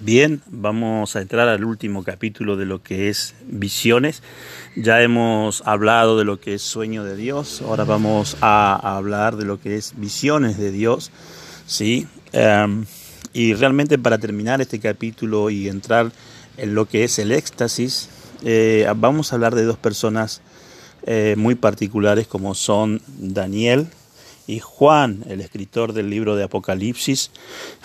Bien, vamos a entrar al último capítulo de lo que es visiones. Ya hemos hablado de lo que es sueño de Dios, ahora vamos a, hablar de lo que es visiones de Dios. ¿sí? Em, y realmente para terminar este capítulo y entrar en lo que es el éxtasis, eh, vamos a hablar de dos personas eh, muy particulares como son Daniel y Juan, el escritor del libro de Apocalipsis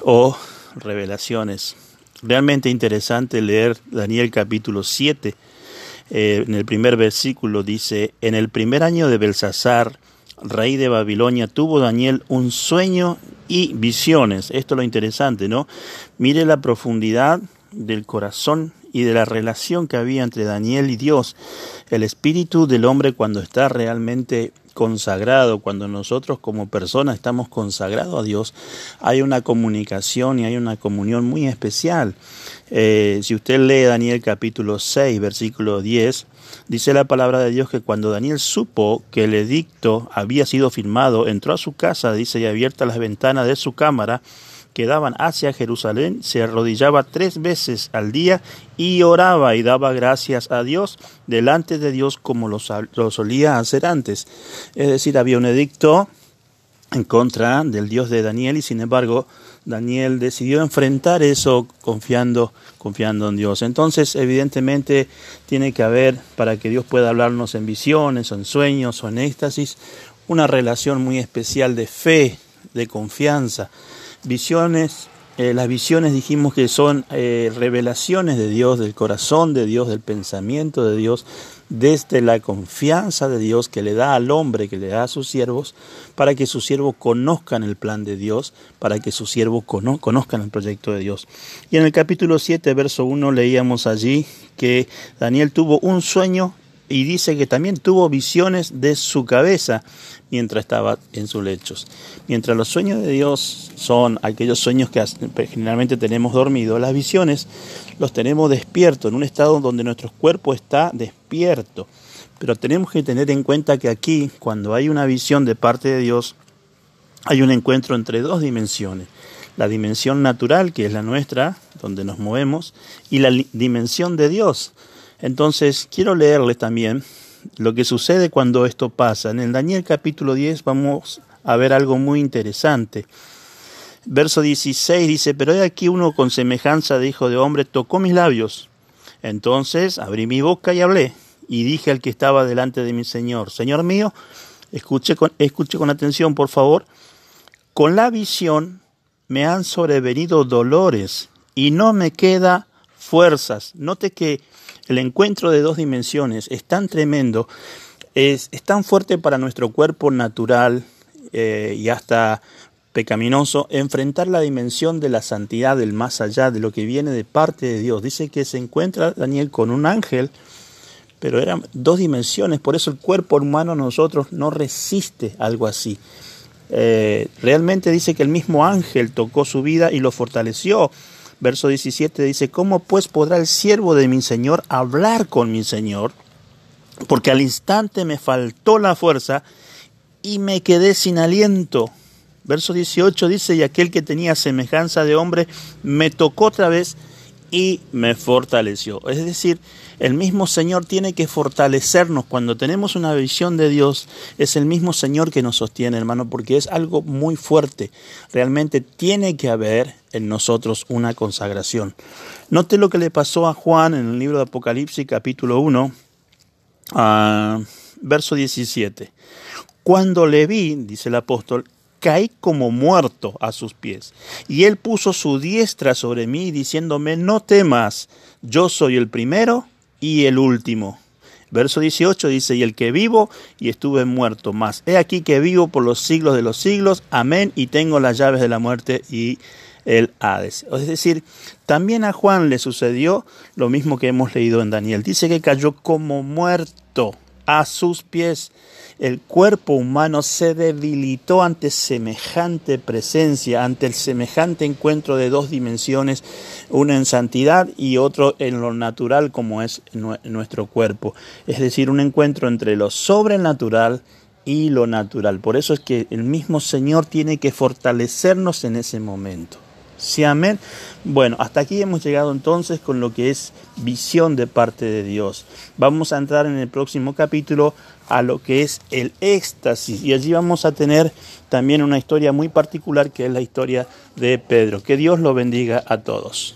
o Revelaciones realmente interesante leer Daniel capítulo 7. Eh, en el primer versículo dice, en el primer año de Belsasar, rey de Babilonia, tuvo Daniel un sueño y visiones. Esto es lo interesante, ¿no? Mire la profundidad del corazón y de la relación que había entre Daniel y Dios. El espíritu del hombre cuando está realmente consagrado, cuando nosotros como personas estamos consagrados a Dios, hay una comunicación y hay una comunión muy especial. Eh, si usted lee Daniel capítulo 6, versículo 10, dice la palabra de Dios que cuando Daniel supo que el edicto había sido firmado, entró a su casa, dice, y abierta las ventanas de su cámara, que daban hacia Jerusalén, se arrodillaba tres veces al día y oraba y daba gracias a Dios delante de Dios como lo, solía hacer antes. Es decir, había un edicto en contra del Dios de Daniel y sin embargo Daniel decidió enfrentar eso confiando, confiando en Dios. Entonces, evidentemente, tiene que haber, para que Dios pueda hablarnos en visiones, o en sueños, o en éxtasis, una relación muy especial de fe, de confianza. Visiones, eh, las visiones dijimos que son eh, revelaciones de Dios, del corazón de Dios, del pensamiento de Dios, desde la confianza de Dios que le da al hombre, que le da a sus siervos, para que sus siervos conozcan el plan de Dios, para que sus siervos conozcan el proyecto de Dios. Y en el capítulo 7, verso 1, leíamos allí que Daniel tuvo un sueño y dice que también tuvo visiones de su cabeza mientras estaba en sus lechos. Mientras los sueños de Dios son aquellos sueños que generalmente tenemos dormido, las visiones los tenemos despiertos, en un estado donde nuestro cuerpo está despierto. Pero tenemos que tener en cuenta que aquí, cuando hay una visión de parte de Dios, hay un encuentro entre dos dimensiones. La dimensión natural, que es la nuestra, donde nos movemos, y la dimensión de Dios, entonces, quiero leerles también lo que sucede cuando esto pasa. En el Daniel capítulo 10 vamos a ver algo muy interesante. Verso 16 dice, pero he aquí uno con semejanza de hijo de hombre tocó mis labios. Entonces abrí mi boca y hablé, y dije al que estaba delante de mi Señor, Señor mío, escuche con, escuche con atención, por favor, con la visión me han sobrevenido dolores y no me queda fuerzas. Note que el encuentro de dos dimensiones es tan tremendo, es, tan fuerte para nuestro cuerpo natural eh, y hasta pecaminoso enfrentar la dimensión de la santidad del más allá, de lo que viene de parte de Dios. Dice que se encuentra Daniel con un ángel, pero eran dos dimensiones, por eso el cuerpo humano nosotros no resiste algo así. Eh, realmente dice que el mismo ángel tocó su vida y lo fortaleció Verso 17 dice, ¿cómo pues podrá el siervo de mi Señor hablar con mi Señor? Porque al instante me faltó la fuerza y me quedé sin aliento. Verso 18 dice, y aquel que tenía semejanza de hombre me tocó otra vez y me fortaleció. Es decir, el mismo Señor tiene que fortalecernos. Cuando tenemos una visión de Dios, es el mismo Señor que nos sostiene, hermano, porque es algo muy fuerte. Realmente tiene que haber en nosotros una consagración. Note lo que le pasó a Juan en el libro de Apocalipsis capítulo 1, ah, verso 17. Cuando le vi, dice el apóstol, caí como muerto a sus pies. Y él puso su diestra sobre mí, diciéndome, no temas, yo soy el primero y el último. Verso 18 dice, y el que vivo y estuve muerto más. He aquí que vivo por los siglos de los siglos, amén, y tengo las llaves de la muerte y el Hades. Es decir, también a Juan le sucedió lo mismo que hemos leído en Daniel. Dice que cayó como muerto a sus pies el cuerpo humano se debilitó ante semejante presencia, ante el semejante encuentro de dos dimensiones, una en santidad y otro en lo natural como es nuestro cuerpo. Es decir, un encuentro entre lo sobrenatural y lo natural. Por eso es que el mismo Señor tiene que fortalecernos en ese momento. Sí, amén. Bueno, hasta aquí hemos llegado entonces con lo que es visión de parte de Dios. Vamos a entrar en el próximo capítulo a lo que es el éxtasis y allí vamos a tener también una historia muy particular que es la historia de Pedro. Que Dios lo bendiga a todos.